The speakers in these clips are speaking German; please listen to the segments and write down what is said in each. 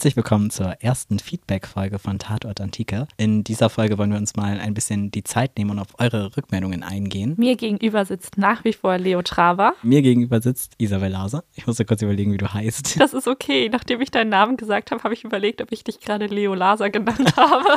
Herzlich willkommen zur ersten Feedback-Folge von Tatort Antike. In dieser Folge wollen wir uns mal ein bisschen die Zeit nehmen und auf eure Rückmeldungen eingehen. Mir gegenüber sitzt nach wie vor Leo Traver. Mir gegenüber sitzt Isabel Laser. Ich musste kurz überlegen, wie du heißt. Das ist okay. Nachdem ich deinen Namen gesagt habe, habe ich überlegt, ob ich dich gerade Leo Laser genannt habe.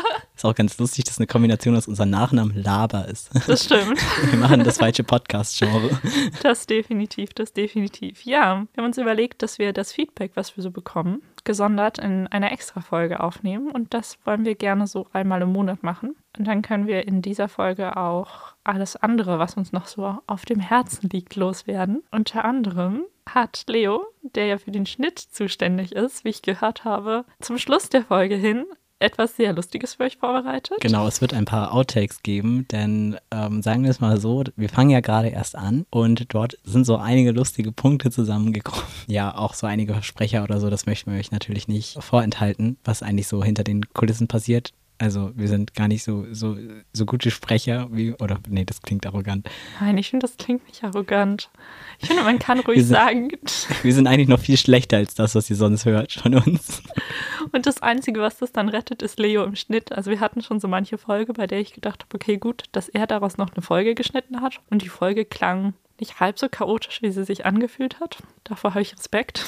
Ist auch ganz lustig, dass eine Kombination aus unserem Nachnamen Laber ist. Das stimmt. Wir machen das falsche Podcast-Genre. Das definitiv, das definitiv. Ja, wir haben uns überlegt, dass wir das Feedback, was wir so bekommen, gesondert in einer Extra-Folge aufnehmen. Und das wollen wir gerne so einmal im Monat machen. Und dann können wir in dieser Folge auch alles andere, was uns noch so auf dem Herzen liegt, loswerden. Unter anderem hat Leo, der ja für den Schnitt zuständig ist, wie ich gehört habe, zum Schluss der Folge hin etwas sehr Lustiges für euch vorbereitet. Genau, es wird ein paar Outtakes geben, denn ähm, sagen wir es mal so, wir fangen ja gerade erst an und dort sind so einige lustige Punkte zusammengekommen. Ja, auch so einige Versprecher oder so, das möchten wir euch natürlich nicht vorenthalten, was eigentlich so hinter den Kulissen passiert. Also wir sind gar nicht so, so, so gute Sprecher wie, oder nee, das klingt arrogant. Nein, ich finde, das klingt nicht arrogant. Ich finde, man kann ruhig wir sind, sagen. Wir sind eigentlich noch viel schlechter als das, was ihr sonst hört von uns. Und das Einzige, was das dann rettet, ist Leo im Schnitt. Also wir hatten schon so manche Folge, bei der ich gedacht habe, okay, gut, dass er daraus noch eine Folge geschnitten hat. Und die Folge klang nicht halb so chaotisch, wie sie sich angefühlt hat. Davor habe ich Respekt.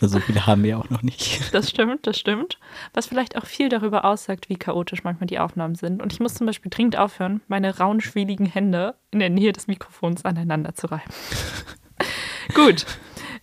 So viele haben wir auch noch nicht. Das stimmt, das stimmt. Was vielleicht auch viel darüber aussagt, wie chaotisch manchmal die Aufnahmen sind. Und ich muss zum Beispiel dringend aufhören, meine rauen, schwieligen Hände in der Nähe des Mikrofons aneinander zu reiben. Gut.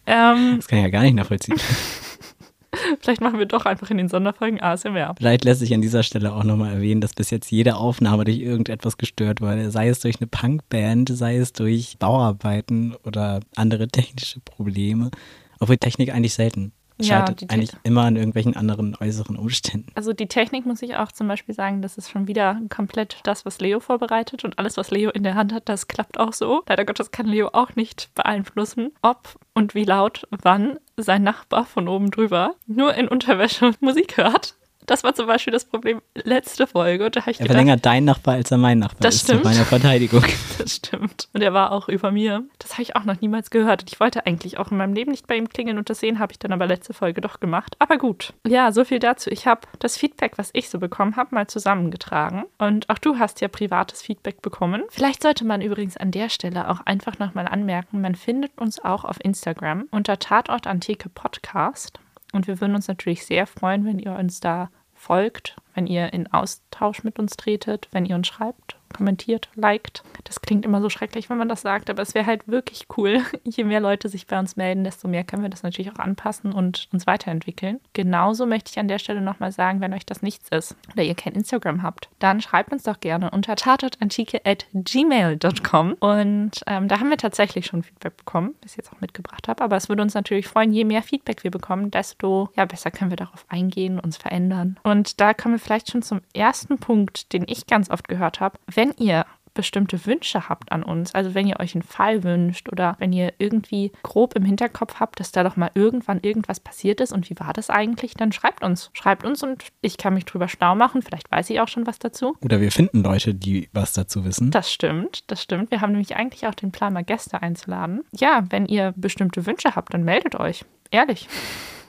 Ähm, das kann ich ja gar nicht nachvollziehen. Vielleicht machen wir doch einfach in den Sonderfolgen ASMR. Vielleicht lässt sich an dieser Stelle auch nochmal erwähnen, dass bis jetzt jede Aufnahme durch irgendetwas gestört wurde. Sei es durch eine Punkband, sei es durch Bauarbeiten oder andere technische Probleme. Obwohl Technik eigentlich selten. Es ja, scheitert eigentlich immer an irgendwelchen anderen äußeren Umständen. Also die Technik muss ich auch zum Beispiel sagen, das ist schon wieder komplett das, was Leo vorbereitet und alles, was Leo in der Hand hat, das klappt auch so. Leider Gottes kann Leo auch nicht beeinflussen, ob und wie laut wann sein Nachbar von oben drüber nur in Unterwäsche Musik hört. Das war zum Beispiel das Problem letzte Folge. Da ich er gedacht, war länger dein Nachbar, als er mein Nachbar das ist. Stimmt. Zu meiner Verteidigung. Das stimmt. Und er war auch über mir. Das habe ich auch noch niemals gehört. Und ich wollte eigentlich auch in meinem Leben nicht bei ihm klingeln und das sehen habe ich dann aber letzte Folge doch gemacht. Aber gut. Ja, so viel dazu. Ich habe das Feedback, was ich so bekommen habe, mal zusammengetragen. Und auch du hast ja privates Feedback bekommen. Vielleicht sollte man übrigens an der Stelle auch einfach nochmal anmerken, man findet uns auch auf Instagram unter Tatort Antike Podcast. Und wir würden uns natürlich sehr freuen, wenn ihr uns da folgt, wenn ihr in Austausch mit uns tretet, wenn ihr uns schreibt kommentiert, liked. Das klingt immer so schrecklich, wenn man das sagt, aber es wäre halt wirklich cool. Je mehr Leute sich bei uns melden, desto mehr können wir das natürlich auch anpassen und uns weiterentwickeln. Genauso möchte ich an der Stelle nochmal sagen, wenn euch das nichts ist oder ihr kein Instagram habt, dann schreibt uns doch gerne unter tatortantike.gmail.com und ähm, da haben wir tatsächlich schon Feedback bekommen, das ich jetzt auch mitgebracht habe, aber es würde uns natürlich freuen, je mehr Feedback wir bekommen, desto ja, besser können wir darauf eingehen, uns verändern. Und da kommen wir vielleicht schon zum ersten Punkt, den ich ganz oft gehört habe. Wenn ihr bestimmte Wünsche habt an uns, also wenn ihr euch einen Fall wünscht oder wenn ihr irgendwie grob im Hinterkopf habt, dass da doch mal irgendwann irgendwas passiert ist und wie war das eigentlich, dann schreibt uns. Schreibt uns und ich kann mich drüber schlau machen. Vielleicht weiß ich auch schon was dazu. Oder wir finden Leute, die was dazu wissen. Das stimmt, das stimmt. Wir haben nämlich eigentlich auch den Plan, mal Gäste einzuladen. Ja, wenn ihr bestimmte Wünsche habt, dann meldet euch. Ehrlich.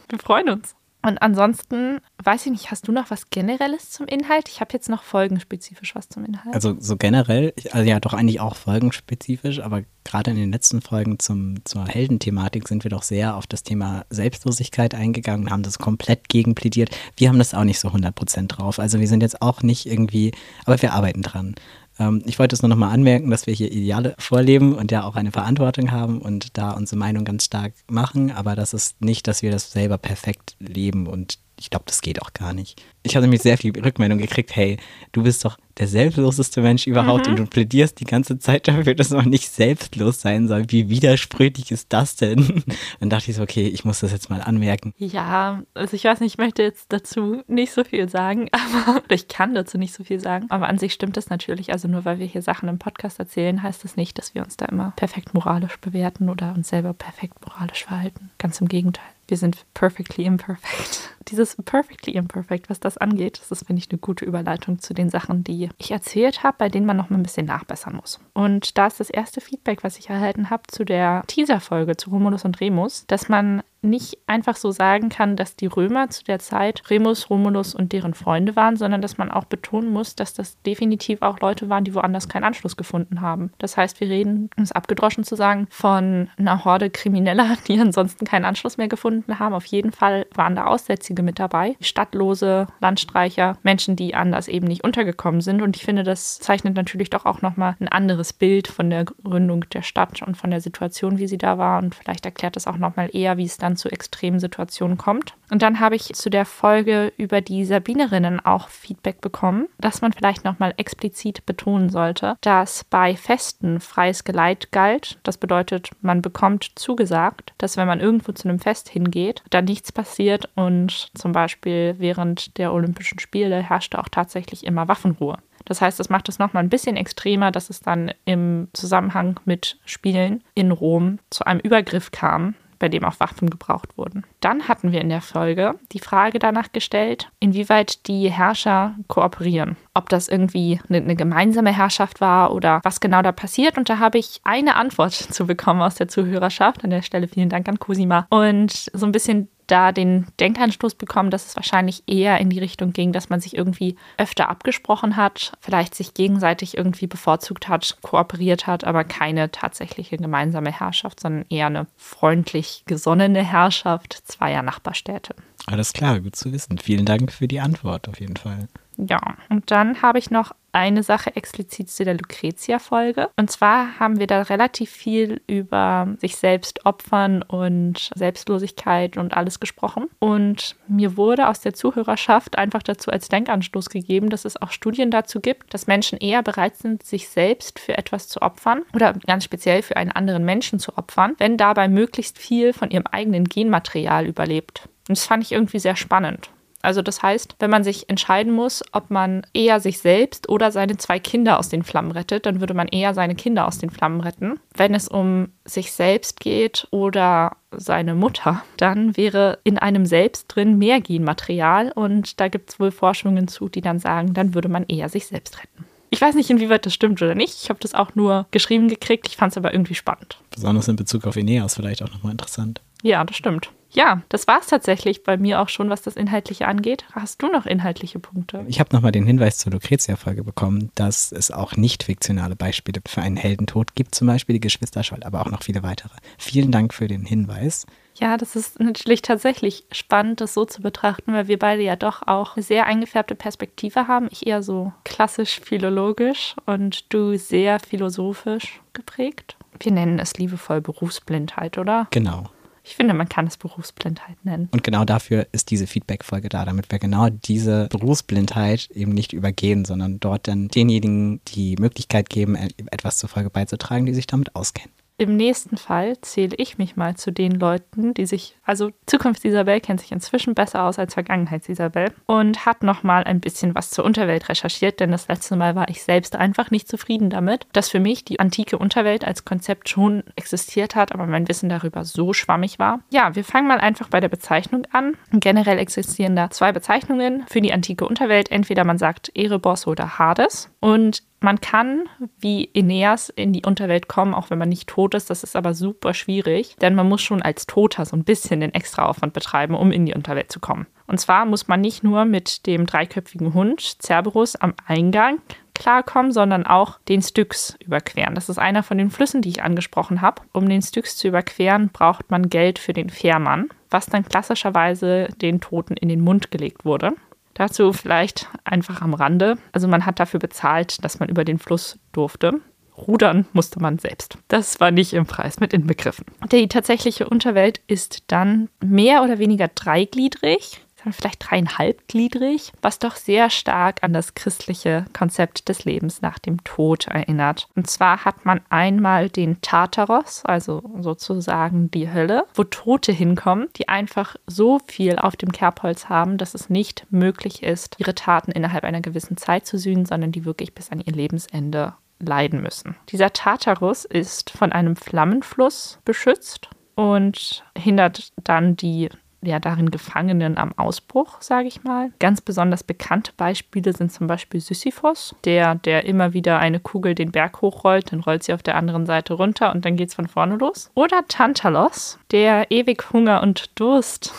Wir freuen uns. Und ansonsten, weiß ich nicht, hast du noch was Generelles zum Inhalt? Ich habe jetzt noch folgenspezifisch was zum Inhalt. Also so generell, also ja doch eigentlich auch folgenspezifisch, aber gerade in den letzten Folgen zum, zur Heldenthematik sind wir doch sehr auf das Thema Selbstlosigkeit eingegangen, haben das komplett gegenplädiert. Wir haben das auch nicht so 100% drauf. Also wir sind jetzt auch nicht irgendwie, aber wir arbeiten dran. Ähm, ich wollte es nur noch mal anmerken, dass wir hier Ideale vorleben und ja auch eine Verantwortung haben und da unsere Meinung ganz stark machen, aber das ist nicht, dass wir das selber perfekt leben und ich glaube, das geht auch gar nicht. Ich habe nämlich sehr viel Rückmeldung gekriegt, hey, du bist doch der selbstloseste Mensch überhaupt mhm. und du plädierst die ganze Zeit dafür, dass man nicht selbstlos sein soll. Wie widersprüchlich ist das denn? Dann dachte ich so, okay, ich muss das jetzt mal anmerken. Ja, also ich weiß nicht, ich möchte jetzt dazu nicht so viel sagen, aber ich kann dazu nicht so viel sagen. Aber an sich stimmt das natürlich. Also nur weil wir hier Sachen im Podcast erzählen, heißt das nicht, dass wir uns da immer perfekt moralisch bewerten oder uns selber perfekt moralisch verhalten. Ganz im Gegenteil wir sind perfectly imperfect. Dieses perfectly imperfect, was das angeht, das ist, finde ich, eine gute Überleitung zu den Sachen, die ich erzählt habe, bei denen man noch mal ein bisschen nachbessern muss. Und da ist das erste Feedback, was ich erhalten habe zu der Teaser-Folge zu Romulus und Remus, dass man nicht einfach so sagen kann, dass die Römer zu der Zeit Remus, Romulus und deren Freunde waren, sondern dass man auch betonen muss, dass das definitiv auch Leute waren, die woanders keinen Anschluss gefunden haben. Das heißt, wir reden, um es abgedroschen zu sagen, von einer Horde Krimineller, die ansonsten keinen Anschluss mehr gefunden haben. Auf jeden Fall waren da Aussätzige mit dabei, Stadtlose, Landstreicher, Menschen, die anders eben nicht untergekommen sind. Und ich finde, das zeichnet natürlich doch auch nochmal ein anderes Bild von der Gründung der Stadt und von der Situation, wie sie da war. Und vielleicht erklärt das auch nochmal eher, wie es dann zu extremen Situationen kommt. Und dann habe ich zu der Folge über die Sabinerinnen auch Feedback bekommen, dass man vielleicht nochmal explizit betonen sollte, dass bei Festen freies Geleit galt. Das bedeutet, man bekommt zugesagt, dass wenn man irgendwo zu einem Fest hingeht, da nichts passiert und zum Beispiel während der Olympischen Spiele herrschte auch tatsächlich immer Waffenruhe. Das heißt, das macht es nochmal ein bisschen extremer, dass es dann im Zusammenhang mit Spielen in Rom zu einem Übergriff kam, bei dem auch Waffen gebraucht wurden. Dann hatten wir in der Folge die Frage danach gestellt, inwieweit die Herrscher kooperieren. Ob das irgendwie eine, eine, gemeinsame Herrschaft war oder was genau da passiert. Und da habe ich eine Antwort zu bekommen aus der Zuhörerschaft. An der Stelle vielen Dank an Cosima. Und so ein bisschen da den Denkanstoß bekommen, dass es wahrscheinlich eher in die Richtung ging, dass man sich irgendwie öfter abgesprochen hat, vielleicht sich gegenseitig irgendwie bevorzugt hat, kooperiert hat, aber keine tatsächliche gemeinsame Herrschaft, sondern eher eine freundlich gesonnene Herrschaft zweier Nachbarstädte. Alles klar, gut zu wissen. Vielen Dank für die Antwort auf jeden Fall. Ja, und dann habe ich noch eine Sache explizit zu der Lucretia-Folge. Und zwar haben wir da relativ viel über sich selbst opfern und Selbstlosigkeit und alles gesprochen. Und mir wurde aus der Zuhörerschaft einfach dazu als Denkanstoß gegeben, dass es auch Studien dazu gibt, dass Menschen eher bereit sind, sich selbst für etwas zu opfern oder ganz speziell für einen anderen Menschen zu opfern, wenn dabei möglichst viel von ihrem eigenen Genmaterial überlebt. Und das fand ich irgendwie sehr spannend. Also das heißt, wenn man sich entscheiden muss, ob man eher sich selbst oder seine zwei Kinder aus den Flammen rettet, dann würde man eher seine Kinder aus den Flammen retten. Wenn es um sich selbst geht oder seine Mutter, dann wäre in einem selbst drin mehr Genmaterial und da gibt es wohl Forschungen zu, die dann sagen, dann würde man eher sich selbst retten. Ich weiß nicht, inwieweit das stimmt oder nicht. Ich habe das auch nur geschrieben gekriegt. Ich fand es aber irgendwie spannend. Besonders in Bezug auf Ineas vielleicht auch nochmal interessant. Ja, das stimmt. Ja, das war es tatsächlich bei mir auch schon, was das Inhaltliche angeht. Hast du noch inhaltliche Punkte? Ich habe nochmal den Hinweis zur Lucretia-Folge bekommen, dass es auch nicht fiktionale Beispiele für einen Heldentod gibt, zum Beispiel die Geschwister Scholl, aber auch noch viele weitere. Vielen Dank für den Hinweis. Ja, das ist natürlich tatsächlich spannend, das so zu betrachten, weil wir beide ja doch auch eine sehr eingefärbte Perspektive haben. Ich eher so klassisch philologisch und du sehr philosophisch geprägt. Wir nennen es liebevoll Berufsblindheit, oder? Genau. Ich finde, man kann es Berufsblindheit nennen. Und genau dafür ist diese Feedback-Folge da, damit wir genau diese Berufsblindheit eben nicht übergehen, sondern dort dann denjenigen die Möglichkeit geben, etwas zur Folge beizutragen, die sich damit auskennen. Im nächsten Fall zähle ich mich mal zu den Leuten, die sich, also Zukunfts-Isabel kennt sich inzwischen besser aus als Vergangenheits-Isabel und hat nochmal ein bisschen was zur Unterwelt recherchiert, denn das letzte Mal war ich selbst einfach nicht zufrieden damit, dass für mich die antike Unterwelt als Konzept schon existiert hat, aber mein Wissen darüber so schwammig war. Ja, wir fangen mal einfach bei der Bezeichnung an. Generell existieren da zwei Bezeichnungen für die antike Unterwelt. Entweder man sagt Erebos oder Hades. Und man kann wie Aeneas in die Unterwelt kommen, auch wenn man nicht tot ist. Das ist aber super schwierig, denn man muss schon als Toter so ein bisschen den Extraaufwand betreiben, um in die Unterwelt zu kommen. Und zwar muss man nicht nur mit dem dreiköpfigen Hund Cerberus am Eingang klarkommen, sondern auch den Styx überqueren. Das ist einer von den Flüssen, die ich angesprochen habe. Um den Styx zu überqueren, braucht man Geld für den Fährmann, was dann klassischerweise den Toten in den Mund gelegt wurde. Dazu vielleicht einfach am Rande. Also man hat dafür bezahlt, dass man über den Fluss durfte. Rudern musste man selbst. Das war nicht im Preis mit inbegriffen. Die tatsächliche Unterwelt ist dann mehr oder weniger dreigliedrig vielleicht dreieinhalbgliedrig, was doch sehr stark an das christliche Konzept des Lebens nach dem Tod erinnert. Und zwar hat man einmal den Tartaros, also sozusagen die Hölle, wo Tote hinkommen, die einfach so viel auf dem Kerbholz haben, dass es nicht möglich ist, ihre Taten innerhalb einer gewissen Zeit zu sühnen, sondern die wirklich bis an ihr Lebensende leiden müssen. Dieser Tartarus ist von einem Flammenfluss beschützt und hindert dann die ja darin Gefangenen am Ausbruch, sage ich mal. Ganz besonders bekannte Beispiele sind zum Beispiel Sisyphos, der, der immer wieder eine Kugel den Berg hochrollt, dann rollt sie auf der anderen Seite runter und dann geht es von vorne los. Oder Tantalos, der ewig Hunger und Durst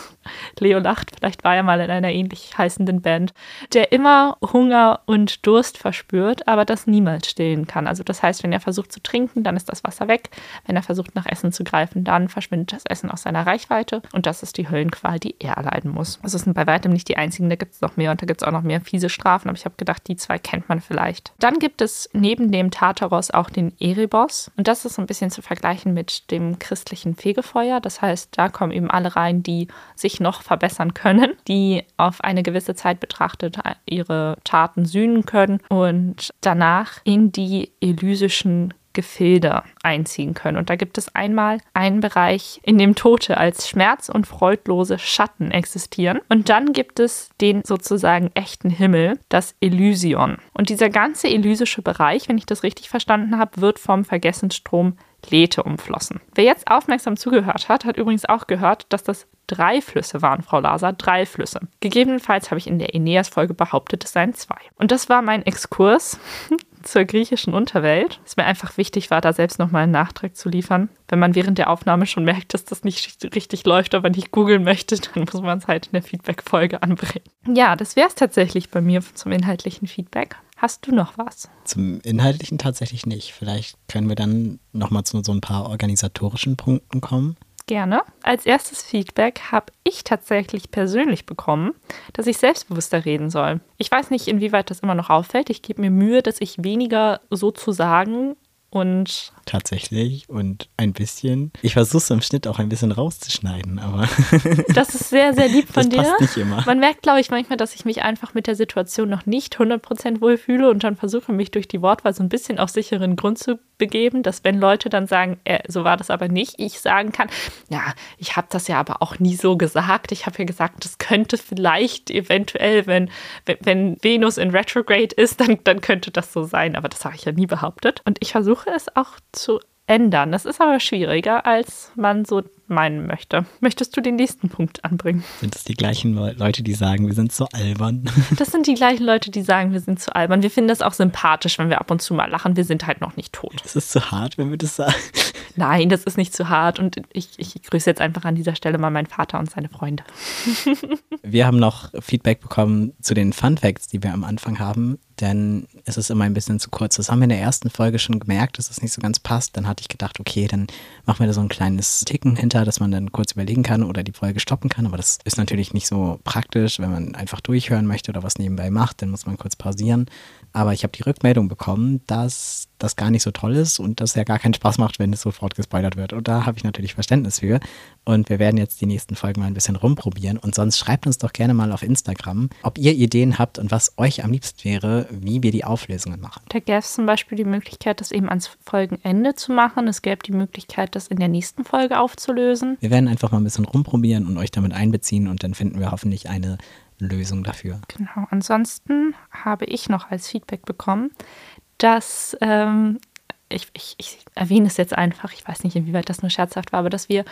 Leo lacht, vielleicht war er mal in einer ähnlich heißenden Band, der immer Hunger und Durst verspürt, aber das niemals stillen kann. Also das heißt, wenn er versucht zu trinken, dann ist das Wasser weg. Wenn er versucht nach Essen zu greifen, dann verschwindet das Essen aus seiner Reichweite und das ist die Höllenqual, die er erleiden muss. Also es sind bei weitem nicht die einzigen, da gibt es noch mehr und da gibt es auch noch mehr fiese Strafen, aber ich habe gedacht, die zwei kennt man vielleicht. Dann gibt es neben dem Tartaros auch den Erebos und das ist so ein bisschen zu vergleichen mit dem christlichen Fegefeuer. Das heißt, da kommen eben alle rein, die noch verbessern können, die auf eine gewisse Zeit betrachtet ihre Taten sühnen können und danach in die elysischen Gefilde einziehen können. Und da gibt es einmal einen Bereich, in dem Tote als schmerz- und freudlose Schatten existieren. Und dann gibt es den sozusagen echten Himmel, das Elysion. Und dieser ganze elysische Bereich, wenn ich das richtig verstanden habe, wird vom Vergessensstrom Lethe umflossen. Wer jetzt aufmerksam zugehört hat, hat übrigens auch gehört, dass das drei Flüsse waren, Frau Laser, drei Flüsse. Gegebenenfalls habe ich in der Aeneas-Folge behauptet, es seien zwei. Und das war mein Exkurs zur griechischen Unterwelt. Es mir einfach wichtig war, da selbst nochmal einen Nachtrag zu liefern. Wenn man während der Aufnahme schon merkt, dass das nicht richtig läuft, aber nicht googeln möchte, dann muss man es halt in der Feedback-Folge anbringen. Ja, das wäre es tatsächlich bei mir zum inhaltlichen Feedback. Hast du noch was? Zum Inhaltlichen tatsächlich nicht. Vielleicht können wir dann nochmal zu so ein paar organisatorischen Punkten kommen. Gerne. Als erstes Feedback habe ich tatsächlich persönlich bekommen, dass ich selbstbewusster reden soll. Ich weiß nicht, inwieweit das immer noch auffällt. Ich gebe mir Mühe, dass ich weniger sozusagen und tatsächlich und ein bisschen. Ich versuche es im Schnitt auch ein bisschen rauszuschneiden, aber. das ist sehr, sehr lieb von das dir. Passt nicht immer. Man merkt, glaube ich, manchmal, dass ich mich einfach mit der Situation noch nicht 100% wohlfühle und dann versuche, mich durch die Wortwahl so ein bisschen auf sicheren Grund zu begeben, dass wenn Leute dann sagen, äh, so war das aber nicht, ich sagen kann, ja, ich habe das ja aber auch nie so gesagt. Ich habe ja gesagt, das könnte vielleicht eventuell, wenn, wenn Venus in Retrograde ist, dann, dann könnte das so sein. Aber das habe ich ja nie behauptet. Und ich versuche es auch zu ändern. Das ist aber schwieriger, als man so meinen möchte. Möchtest du den nächsten Punkt anbringen? Sind es die gleichen Leute, die sagen, wir sind zu albern? Das sind die gleichen Leute, die sagen, wir sind zu albern. Wir finden das auch sympathisch, wenn wir ab und zu mal lachen. Wir sind halt noch nicht tot. Ist es zu hart, wenn wir das sagen? Nein, das ist nicht zu hart. Und ich, ich grüße jetzt einfach an dieser Stelle mal meinen Vater und seine Freunde. Wir haben noch Feedback bekommen zu den Fun Facts, die wir am Anfang haben. Denn es ist immer ein bisschen zu kurz. Das haben wir in der ersten Folge schon gemerkt, dass es das nicht so ganz passt. Dann hatte ich gedacht, okay, dann machen wir da so ein kleines Ticken hinter, dass man dann kurz überlegen kann oder die Folge stoppen kann. Aber das ist natürlich nicht so praktisch, wenn man einfach durchhören möchte oder was nebenbei macht. Dann muss man kurz pausieren. Aber ich habe die Rückmeldung bekommen, dass das gar nicht so toll ist und dass es ja gar keinen Spaß macht, wenn es sofort gespoilert wird. Und da habe ich natürlich Verständnis für. Und wir werden jetzt die nächsten Folgen mal ein bisschen rumprobieren. Und sonst schreibt uns doch gerne mal auf Instagram, ob ihr Ideen habt und was euch am liebsten wäre, wie wir die Auflösungen machen. Da gäbe es zum Beispiel die Möglichkeit, das eben ans Folgenende zu machen. Es gäbe die Möglichkeit, das in der nächsten Folge aufzulösen. Wir werden einfach mal ein bisschen rumprobieren und euch damit einbeziehen und dann finden wir hoffentlich eine Lösung dafür. Genau. Ansonsten habe ich noch als Feedback bekommen, dass ähm, ich, ich, ich, erwähne es jetzt einfach, ich weiß nicht, inwieweit das nur scherzhaft war, aber dass wir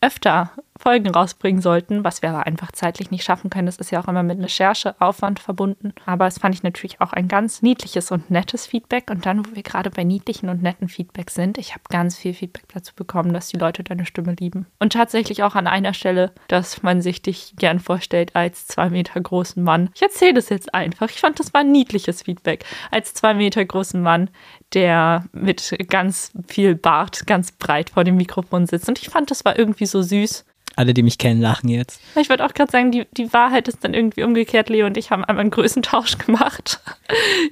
öfter Folgen rausbringen sollten, was wir aber einfach zeitlich nicht schaffen können. Das ist ja auch immer mit Rechercheaufwand verbunden. Aber es fand ich natürlich auch ein ganz niedliches und nettes Feedback. Und dann, wo wir gerade bei niedlichen und netten Feedback sind, ich habe ganz viel Feedback dazu bekommen, dass die Leute deine Stimme lieben. Und tatsächlich auch an einer Stelle, dass man sich dich gern vorstellt als zwei Meter großen Mann. Ich erzähle das jetzt einfach. Ich fand, das war ein niedliches Feedback. Als zwei Meter großen Mann, der mit ganz viel Bart ganz breit vor dem Mikrofon sitzt. Und ich fand, das war irgendwie so süß. Alle, die mich kennen, lachen jetzt. Ich würde auch gerade sagen, die, die Wahrheit ist dann irgendwie umgekehrt. Leo und ich haben einmal einen Größentausch gemacht.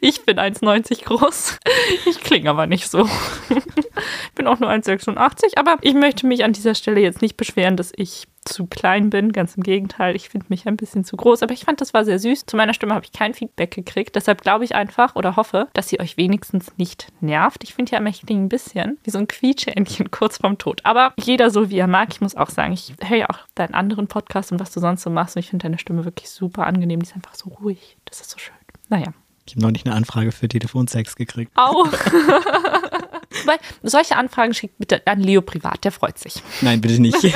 Ich bin 1,90 groß. Ich klinge aber nicht so. Ich bin auch nur 1,86. Aber ich möchte mich an dieser Stelle jetzt nicht beschweren, dass ich zu klein bin. Ganz im Gegenteil, ich finde mich ein bisschen zu groß. Aber ich fand, das war sehr süß. Zu meiner Stimme habe ich kein Feedback gekriegt. Deshalb glaube ich einfach oder hoffe, dass sie euch wenigstens nicht nervt. Ich finde ja ich klinge ein bisschen wie so ein Quietschähnchen kurz vorm Tod. Aber jeder so, wie er mag. Ich muss auch sagen, ich höre ja auch deinen anderen Podcast und was du sonst so machst. Und ich finde deine Stimme wirklich super angenehm. Die ist einfach so ruhig. Das ist so schön. Naja. Ich habe noch nicht eine Anfrage für Telefonsex gekriegt. Au. Weil solche Anfragen schickt bitte an Leo privat, der freut sich. Nein, bitte nicht.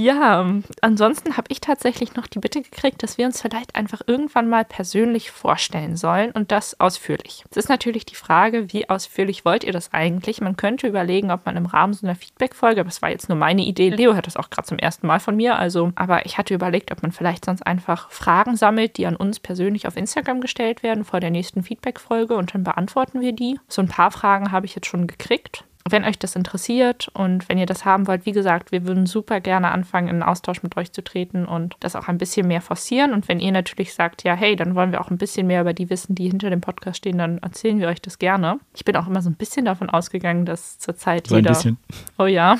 Ja, ansonsten habe ich tatsächlich noch die Bitte gekriegt, dass wir uns vielleicht einfach irgendwann mal persönlich vorstellen sollen und das ausführlich. Es ist natürlich die Frage, wie ausführlich wollt ihr das eigentlich? Man könnte überlegen, ob man im Rahmen so einer Feedback-Folge, aber es war jetzt nur meine Idee, Leo hat das auch gerade zum ersten Mal von mir, also, aber ich hatte überlegt, ob man vielleicht sonst einfach Fragen sammelt, die an uns persönlich auf Instagram gestellt werden vor der nächsten Feedback-Folge und dann beantworten wir die. So ein paar Fragen habe ich jetzt schon gekriegt wenn euch das interessiert und wenn ihr das haben wollt, wie gesagt, wir würden super gerne anfangen, in einen Austausch mit euch zu treten und das auch ein bisschen mehr forcieren. Und wenn ihr natürlich sagt, ja, hey, dann wollen wir auch ein bisschen mehr über die wissen, die hinter dem Podcast stehen, dann erzählen wir euch das gerne. Ich bin auch immer so ein bisschen davon ausgegangen, dass zurzeit so jeder. Ein bisschen. Oh ja.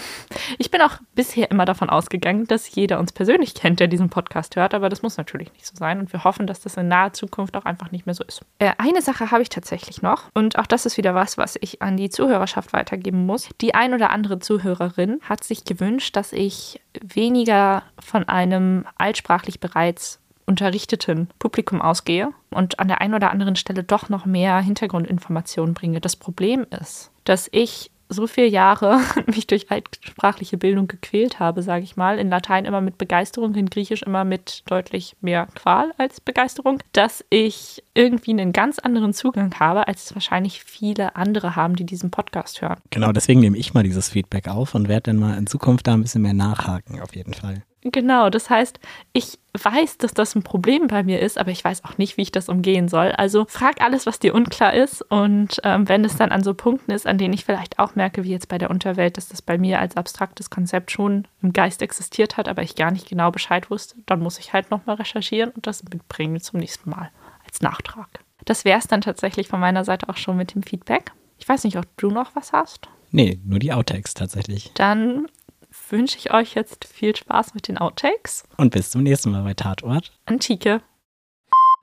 Ich bin auch bisher immer davon ausgegangen, dass jeder uns persönlich kennt, der diesen Podcast hört, aber das muss natürlich nicht so sein. Und wir hoffen, dass das in naher Zukunft auch einfach nicht mehr so ist. Äh, eine Sache habe ich tatsächlich noch und auch das ist wieder was, was ich an die Zuhörerschaft weitergebe geben muss. Die ein oder andere Zuhörerin hat sich gewünscht, dass ich weniger von einem altsprachlich bereits unterrichteten Publikum ausgehe und an der einen oder anderen Stelle doch noch mehr Hintergrundinformationen bringe. Das Problem ist, dass ich so viele Jahre mich durch altsprachliche Bildung gequält habe, sage ich mal, in Latein immer mit Begeisterung, in Griechisch immer mit deutlich mehr Qual als Begeisterung, dass ich irgendwie einen ganz anderen Zugang habe, als es wahrscheinlich viele andere haben, die diesen Podcast hören. Genau, deswegen nehme ich mal dieses Feedback auf und werde dann mal in Zukunft da ein bisschen mehr nachhaken, auf jeden Fall. Genau, das heißt, ich weiß, dass das ein Problem bei mir ist, aber ich weiß auch nicht, wie ich das umgehen soll. Also frag alles, was dir unklar ist. Und ähm, wenn es dann an so Punkten ist, an denen ich vielleicht auch merke, wie jetzt bei der Unterwelt, dass das bei mir als abstraktes Konzept schon im Geist existiert hat, aber ich gar nicht genau Bescheid wusste, dann muss ich halt nochmal recherchieren und das mitbringen zum nächsten Mal als Nachtrag. Das wäre es dann tatsächlich von meiner Seite auch schon mit dem Feedback. Ich weiß nicht, ob du noch was hast. Nee, nur die Outtakes tatsächlich. Dann wünsche ich euch jetzt viel Spaß mit den Outtakes. Und bis zum nächsten Mal bei Tatort. Antike.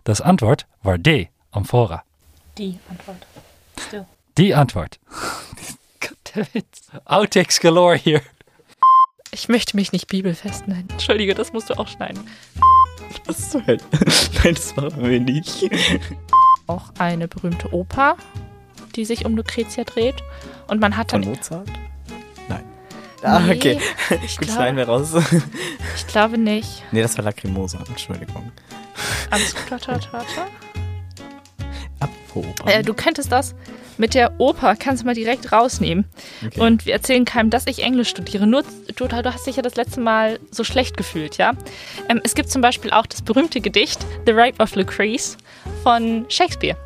Das Antwort war D. Amphora. Die Antwort. Still. Die Antwort. Outtakes galore hier. Ich möchte mich nicht bibelfest nennen. Entschuldige, das musst du auch schneiden. Was soll? Nein, das machen wir nicht. Auch eine berühmte Oper, die sich um Lucretia dreht. Und man hat dann. Von Mozart? Ah, nee, okay. Gut, schneiden wir raus. ich glaube nicht. Nee, das war Lacrimosa. Entschuldigung. Alles gut, warte. Apropos. Äh, du könntest das mit der Oper, kannst du mal direkt rausnehmen. Okay. Und wir erzählen keinem, dass ich Englisch studiere. Nur, du, du hast dich ja das letzte Mal so schlecht gefühlt, ja? Ähm, es gibt zum Beispiel auch das berühmte Gedicht The Rape of Lucrece von Shakespeare.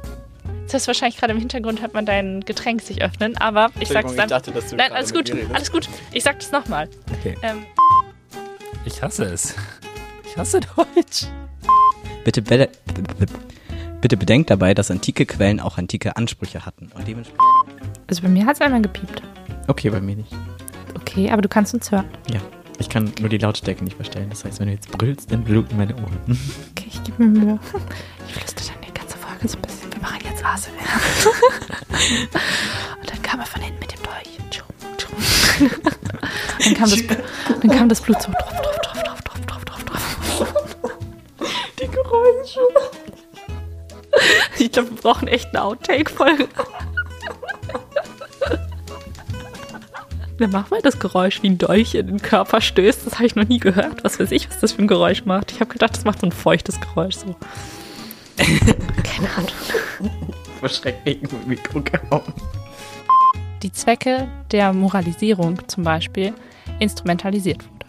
Das heißt, wahrscheinlich gerade im Hintergrund hört man dein Getränk sich öffnen, aber ich sag's dann. Ich dachte, dass du Nein, alles gut, alles gut. Ich sag das nochmal. Okay. Ähm, ich hasse es. Ich hasse Deutsch. Bitte, bitte, bitte bedenkt dabei, dass antike Quellen auch antike Ansprüche hatten. Und dementsprechend also bei mir hat es einmal gepiept. Okay, bei mir nicht. Okay, aber du kannst uns hören. Ja. Ich kann nur die Lautstärke nicht verstellen. Das heißt, wenn du jetzt brüllst, dann bluten meine Ohren. Okay, ich gebe mir Mühe. Ich flüstere dann die ganze Folge so ein bisschen ASMR. und dann kam er von hinten mit dem Dolch. dann, kam das, dann kam das Blut so drauf, drauf, drauf, drauf, drauf, drauf, drauf, drauf. Die Geräusche. Ich glaube, wir brauchen echt eine Outtake-Folge. Dann mach mal das Geräusch, wie ein Dolch in den Körper stößt. Das habe ich noch nie gehört. Was weiß ich, was das für ein Geräusch macht. Ich habe gedacht, das macht so ein feuchtes Geräusch. So. Keine Gegen mein Mikro gehauen. Die Zwecke der Moralisierung zum Beispiel instrumentalisiert wurde.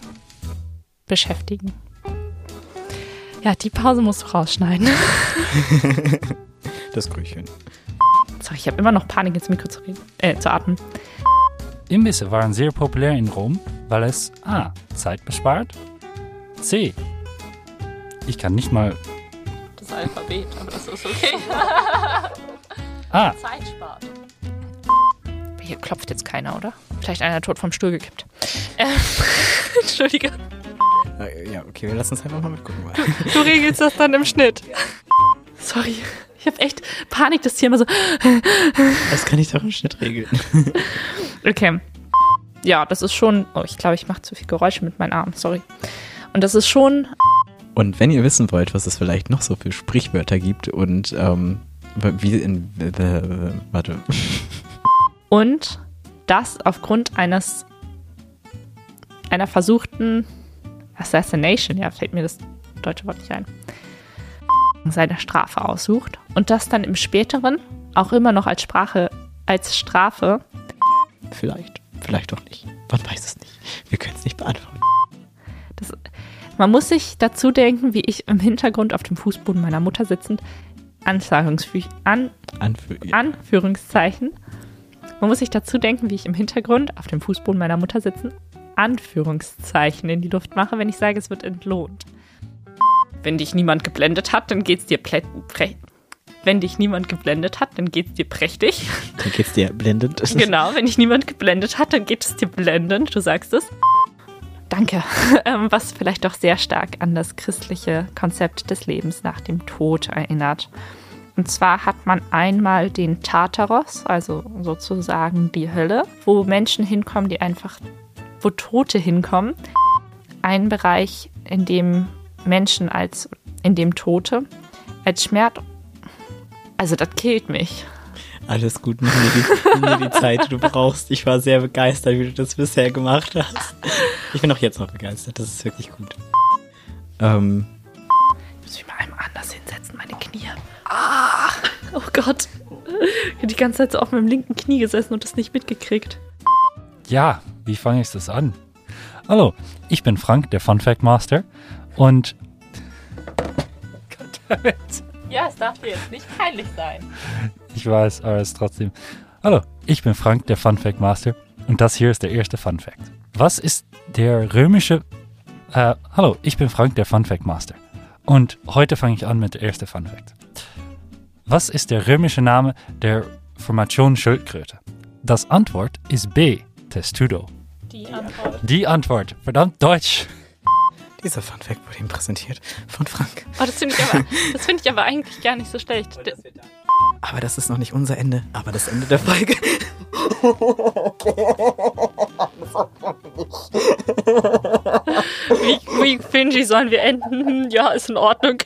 Beschäftigen. Ja, die Pause musst du rausschneiden. das Grüchen. Sorry, ich habe immer noch Panik ins Mikro zu, reden, äh, zu atmen. Imbisse waren sehr populär in Rom, weil es A. Zeit bespart, C. Ich kann nicht mal Alphabet, aber das ist okay. ah. Zeit spart. Hier klopft jetzt keiner, oder? Vielleicht einer tot vom Stuhl gekippt. Ähm, Entschuldige. Ja, okay, wir lassen uns einfach mal mitgucken. Du, du regelst das dann im Schnitt. Sorry. Ich habe echt Panik, das hier immer so. Das kann ich doch im Schnitt regeln. Okay. Ja, das ist schon. Oh, ich glaube, ich mache zu viel Geräusche mit meinen Armen. Sorry. Und das ist schon und wenn ihr wissen wollt, was es vielleicht noch so für Sprichwörter gibt und ähm, wie in. Äh, warte. Und das aufgrund eines einer versuchten Assassination, ja, fällt mir das deutsche Wort nicht ein, seine Strafe aussucht und das dann im späteren auch immer noch als Sprache, als Strafe. Vielleicht, vielleicht auch nicht. Man weiß es nicht. Wir können es nicht beantworten. Das, man muss sich dazu denken, wie ich im Hintergrund auf dem Fußboden meiner Mutter sitzend Anführungsfü an, Anfü Anführungszeichen. Man muss sich dazu denken, wie ich im Hintergrund auf dem Fußboden meiner Mutter sitzen Anführungszeichen in die Luft mache, wenn ich sage, es wird entlohnt. Wenn dich niemand geblendet hat, dann geht's dir plä wenn dich niemand geblendet hat, dann geht's dir prächtig. Dann geht's dir blendend. genau, wenn dich niemand geblendet hat, dann geht es dir blendend. Du sagst es. Danke. Ähm, was vielleicht doch sehr stark an das christliche Konzept des Lebens nach dem Tod erinnert. Und zwar hat man einmal den Tartaros, also sozusagen die Hölle, wo Menschen hinkommen, die einfach, wo Tote hinkommen. Ein Bereich, in dem Menschen als, in dem Tote als Schmerz also das killt mich. Alles gut, nimm dir, die, nimm dir die Zeit, die du brauchst. Ich war sehr begeistert, wie du das bisher gemacht hast. Ich bin auch jetzt noch begeistert, das ist wirklich gut. Ähm. Ich muss mich mal einmal anders hinsetzen, meine Knie. Ah! Oh Gott. Ich habe die ganze Zeit so auf meinem linken Knie gesessen und das nicht mitgekriegt. Ja, wie fange ich das an? Hallo, ich bin Frank, der Fun Fact Master. Und. Goddammit. Ja, es darf dir jetzt nicht peinlich sein. Ich weiß, aber es ist trotzdem. Hallo, ich bin Frank, der Fun Fact Master. Und das hier ist der erste Fun Fact. Was ist der römische. Äh, hallo, ich bin Frank, der Fun Fact Master. Und heute fange ich an mit der ersten Fun Fact. Was ist der römische Name der Formation Schildkröte? Das Antwort ist B. Testudo. Die Antwort. Die Antwort. Verdammt Deutsch. Dieser Funfact wurde ihm präsentiert von Frank. Oh, das finde ich, aber, find ich aber eigentlich gar nicht so schlecht. Aber das ist noch nicht unser Ende, aber das Ende der Folge. wie, wie Finji sollen wir enden? Ja, ist in Ordnung.